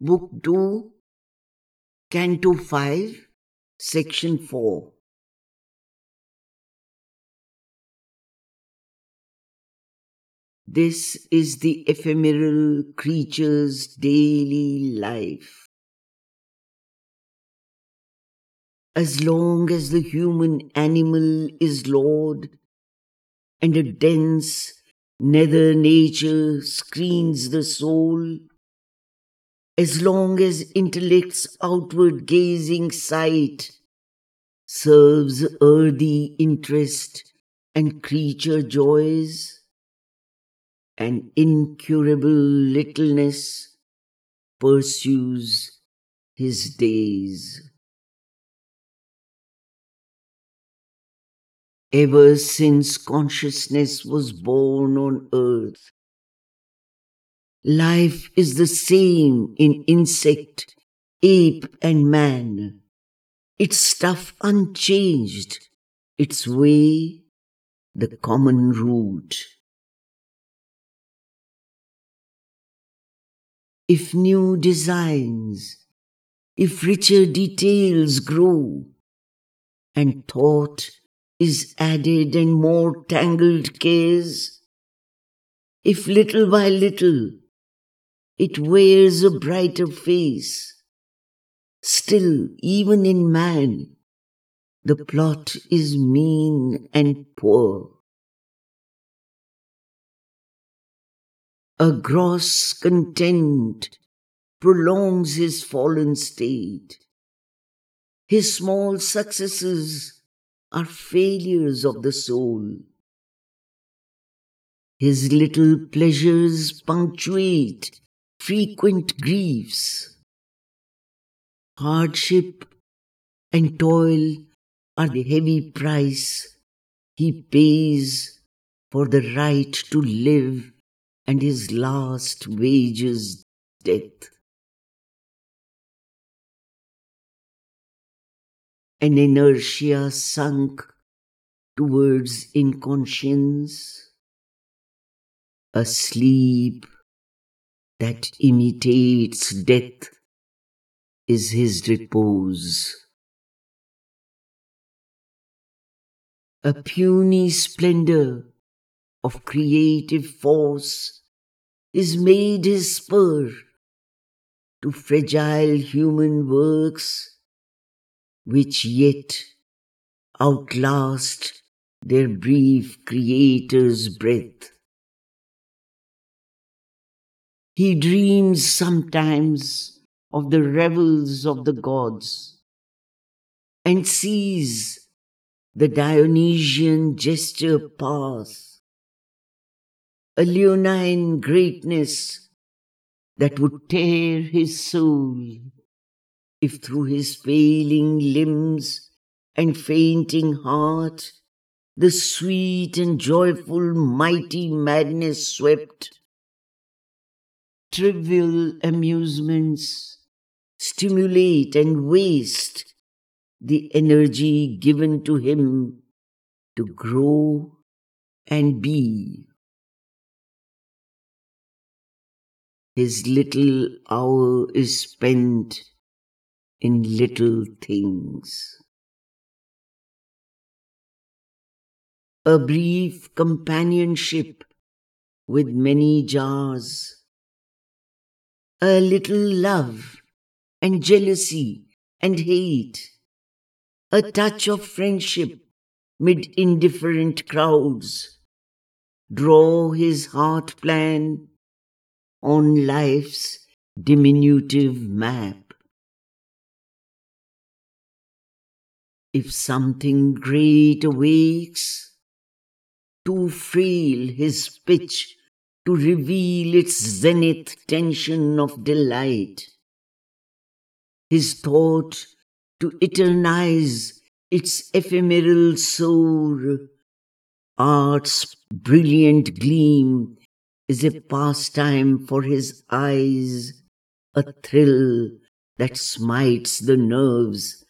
Book 2, Canto 5, Section 4. This is the ephemeral creature's daily life. As long as the human animal is Lord, and a dense nether nature screens the soul, as long as intellect's outward gazing sight serves earthy interest and creature joys, an incurable littleness pursues his days. Ever since consciousness was born on earth, life is the same in insect, ape, and man. Its stuff unchanged, its way the common root. If new designs, if richer details grow, and thought is added and more tangled cares, if little by little it wears a brighter face, still, even in man, the plot is mean and poor. A gross content prolongs his fallen state. His small successes are failures of the soul. His little pleasures punctuate frequent griefs. Hardship and toil are the heavy price he pays for the right to live and his last wages death. An inertia sunk towards inconscience, a sleep that imitates death is his repose. A puny splendor of creative force is made his spur to fragile human works which yet outlast their brief creator's breath. He dreams sometimes of the revels of the gods and sees the Dionysian gesture pass, a leonine greatness that would tear his soul if through his failing limbs and fainting heart the sweet and joyful mighty madness swept. Trivial amusements stimulate and waste the energy given to him to grow and be. His little hour is spent in little things. A brief companionship with many jars. A little love and jealousy and hate. A touch of friendship mid indifferent crowds. Draw his heart plan on life's diminutive map. If something great awakes, too frail his pitch to reveal its zenith tension of delight, his thought to eternize its ephemeral soar, art's brilliant gleam is a pastime for his eyes, a thrill that smites the nerves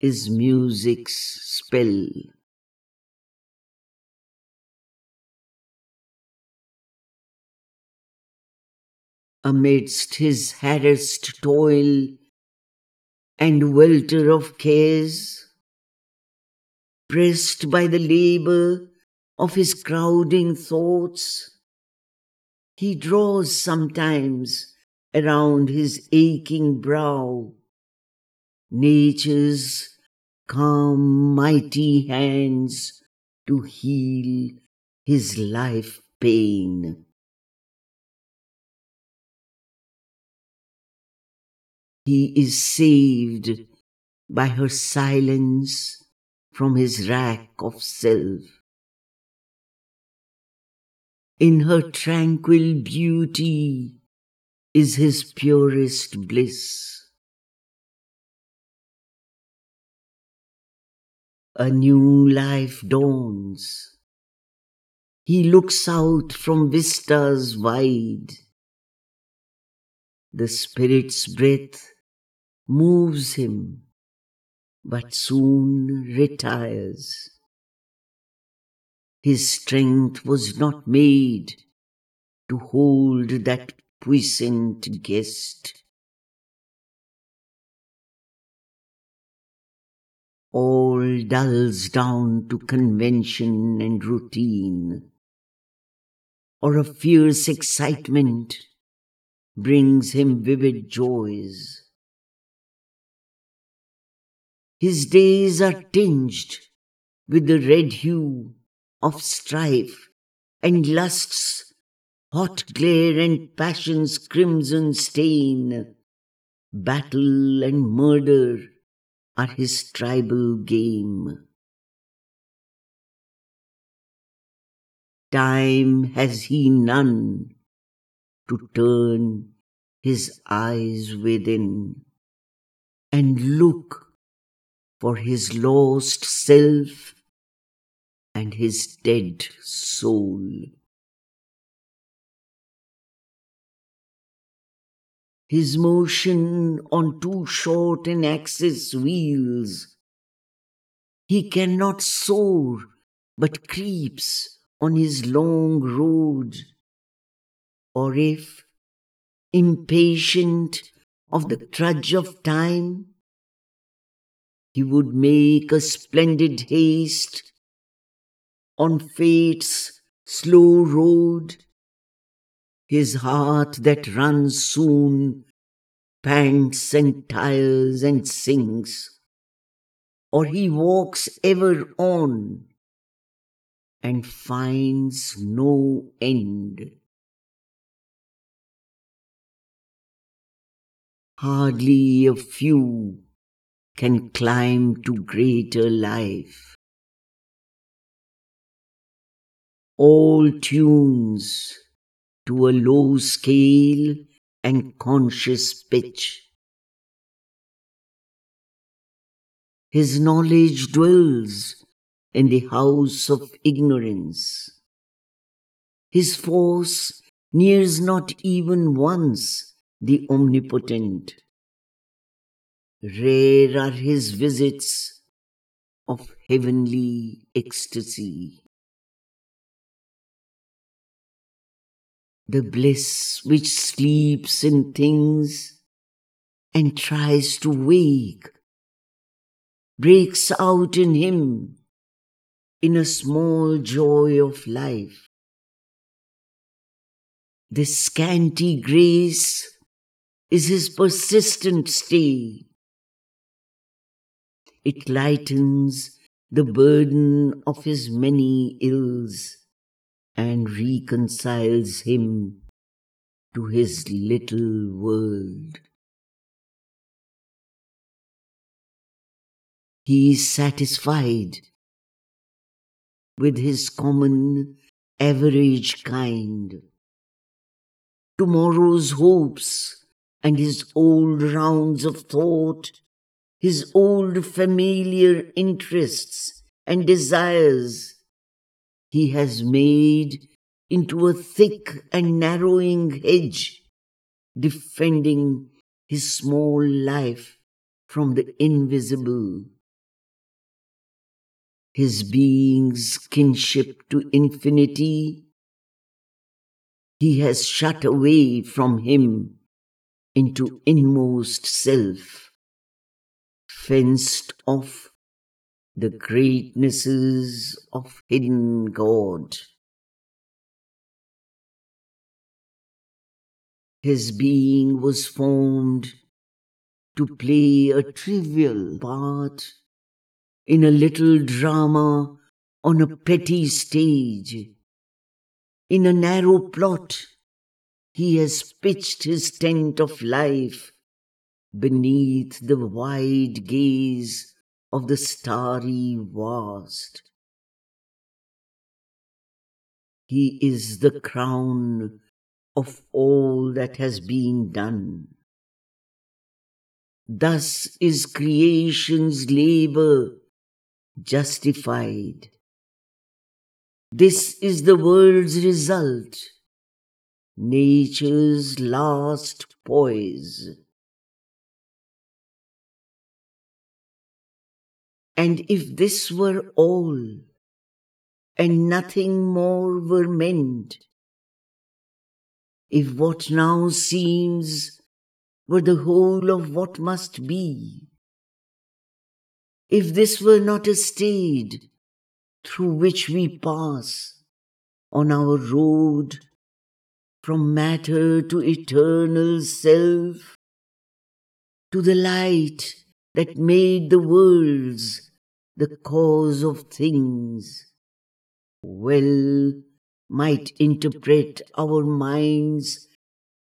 is music's spell. Amidst his harassed toil and welter of cares, pressed by the labor of his crowding thoughts, he draws sometimes around his aching brow nature's calm, mighty hands to heal his life pain. He is saved by her silence from his rack of self. In her tranquil beauty is his purest bliss. A new life dawns. He looks out from vistas wide. The Spirit's breath moves him, but soon retires. His strength was not made to hold that puissant guest. All dulls down to convention and routine, or a fierce excitement brings him vivid joys. His days are tinged with the red hue of strife and lust's hot glare and passion's crimson stain. Battle and murder are his tribal game. Time has he none to turn his eyes within and look for his lost self and his dead soul. His motion on too short an axis wheels. He cannot soar, but creeps on his long road. Or if, impatient of the trudge of time, he would make a splendid haste on fate's slow road. His heart that runs soon pants and tires and sings, or he walks ever on and finds no end. Hardly a few can climb to greater life. All tunes to a low scale and conscious pitch. His knowledge dwells in the house of ignorance. His force nears not even once the omnipotent. Rare are his visits of heavenly ecstasy. The bliss which sleeps in things and tries to wake breaks out in him in a small joy of life. This scanty grace is his persistent stay it lightens the burden of his many ills and reconciles him to his little world. He is satisfied with his common average kind. Tomorrow's hopes and his old rounds of thought his old familiar interests and desires he has made into a thick and narrowing hedge, defending his small life from the invisible. His being's kinship to infinity, he has shut away from him into inmost self, fenced off the greatnesses of hidden God. His being was formed to play a trivial part in a little drama on a petty stage. In a narrow plot, he has pitched his tent of life beneath the wide gaze of the starry vast. He is the crown of all that has been done. Thus is creation's labor justified. This is the world's result, nature's last poise. And if this were all, and nothing more were meant, if what now seems were the whole of what must be, if this were not a stage through which we pass on our road from matter to eternal self, to the light that made the worlds the cause of things, well might interpret our mind's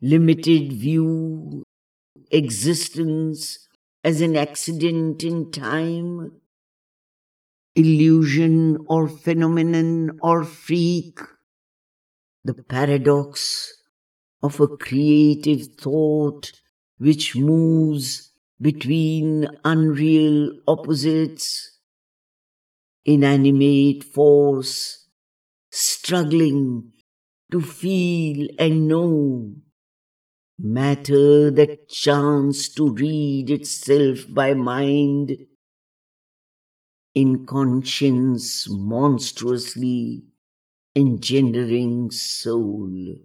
limited view existence as an accident in time, illusion or phenomenon or freak, the paradox of a creative thought which moves between unreal opposites, inanimate force, struggling to feel and know matter that chants to read itself by mind, inconscience monstrously engendering soul.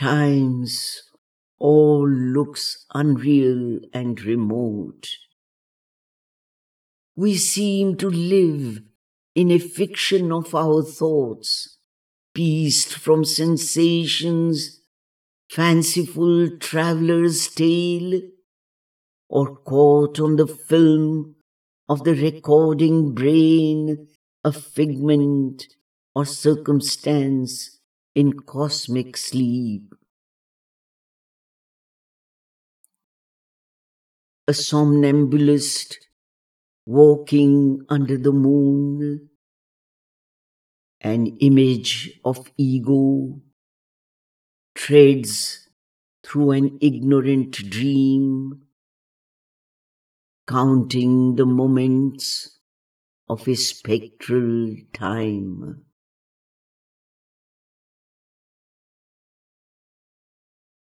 Times, all looks unreal and remote. We seem to live in a fiction of our thoughts pieced from sensations, fanciful traveler's tale, or caught on the film of the recording brain, a figment or circumstance in cosmic sleep. A somnambulist walking under the moon an image of ego treads through an ignorant dream, counting the moments of a spectral time.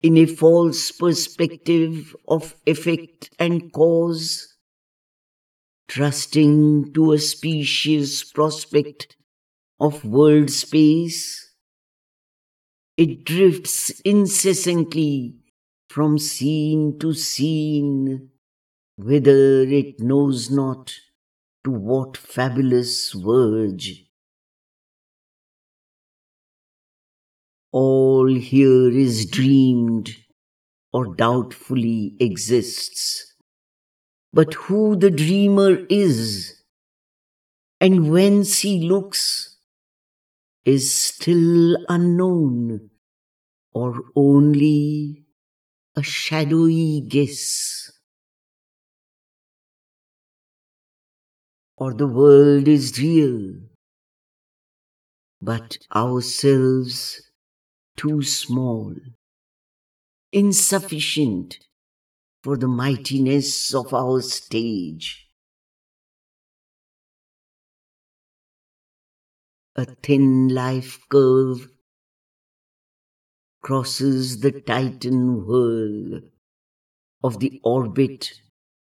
In a false perspective of effect and cause, trusting to a specious prospect of world space. It drifts incessantly from scene to scene, whither it knows not to what fabulous verge. All here is dreamed or doubtfully exists. But who the dreamer is, and whence he looks, is still unknown or only a shadowy guess. Or the world is real, but ourselves too small, insufficient for the mightiness of our stage. a thin life curve crosses the titan whirl of the orbit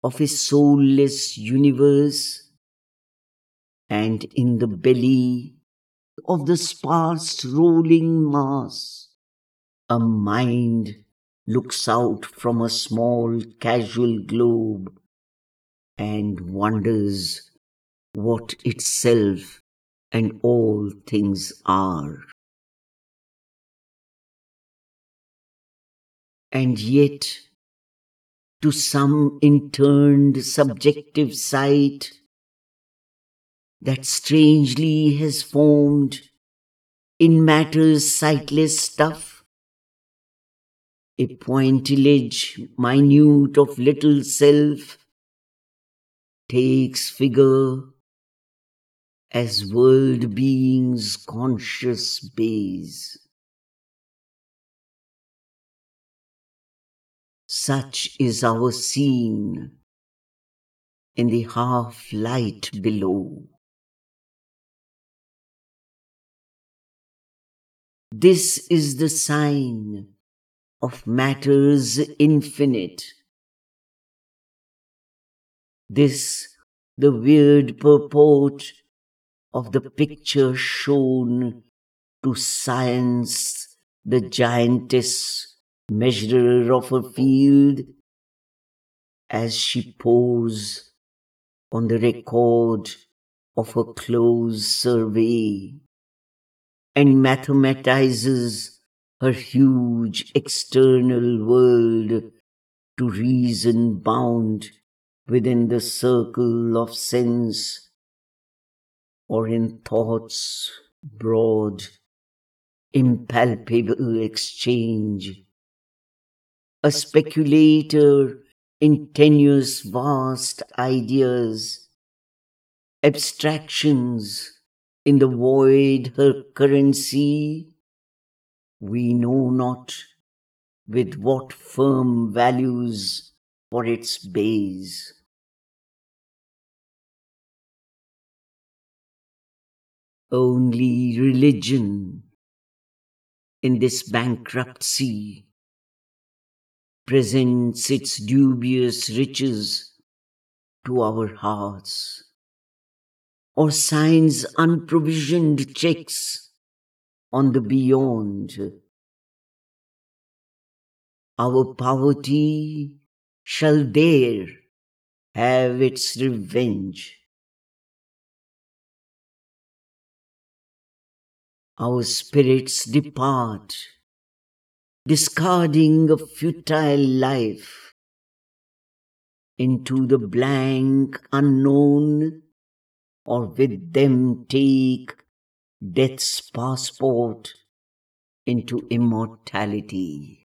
of a soulless universe, and in the belly of the sparse rolling mass. A mind looks out from a small casual globe and wonders what itself and all things are. And yet, to some interned subjective sight, that strangely has formed in matter's sightless stuff, a pointillage minute of little self takes figure as world beings' conscious base. Such is our scene in the half light below. This is the sign of matter's infinite. This the weird purport of the picture shown to science the giantess measurer of a field as she pose on the record of a close survey and mathematizes her huge external world to reason bound within the circle of sense or in thought's broad, impalpable exchange. A speculator in tenuous vast ideas, abstractions in the void her currency, we know not with what firm values for its base. Only religion in this bankruptcy presents its dubious riches to our hearts, or signs unprovisioned checks on the beyond. Our poverty shall there have its revenge. our spirits depart, discarding a futile life into the blank unknown, or with them take death's passport into immortality.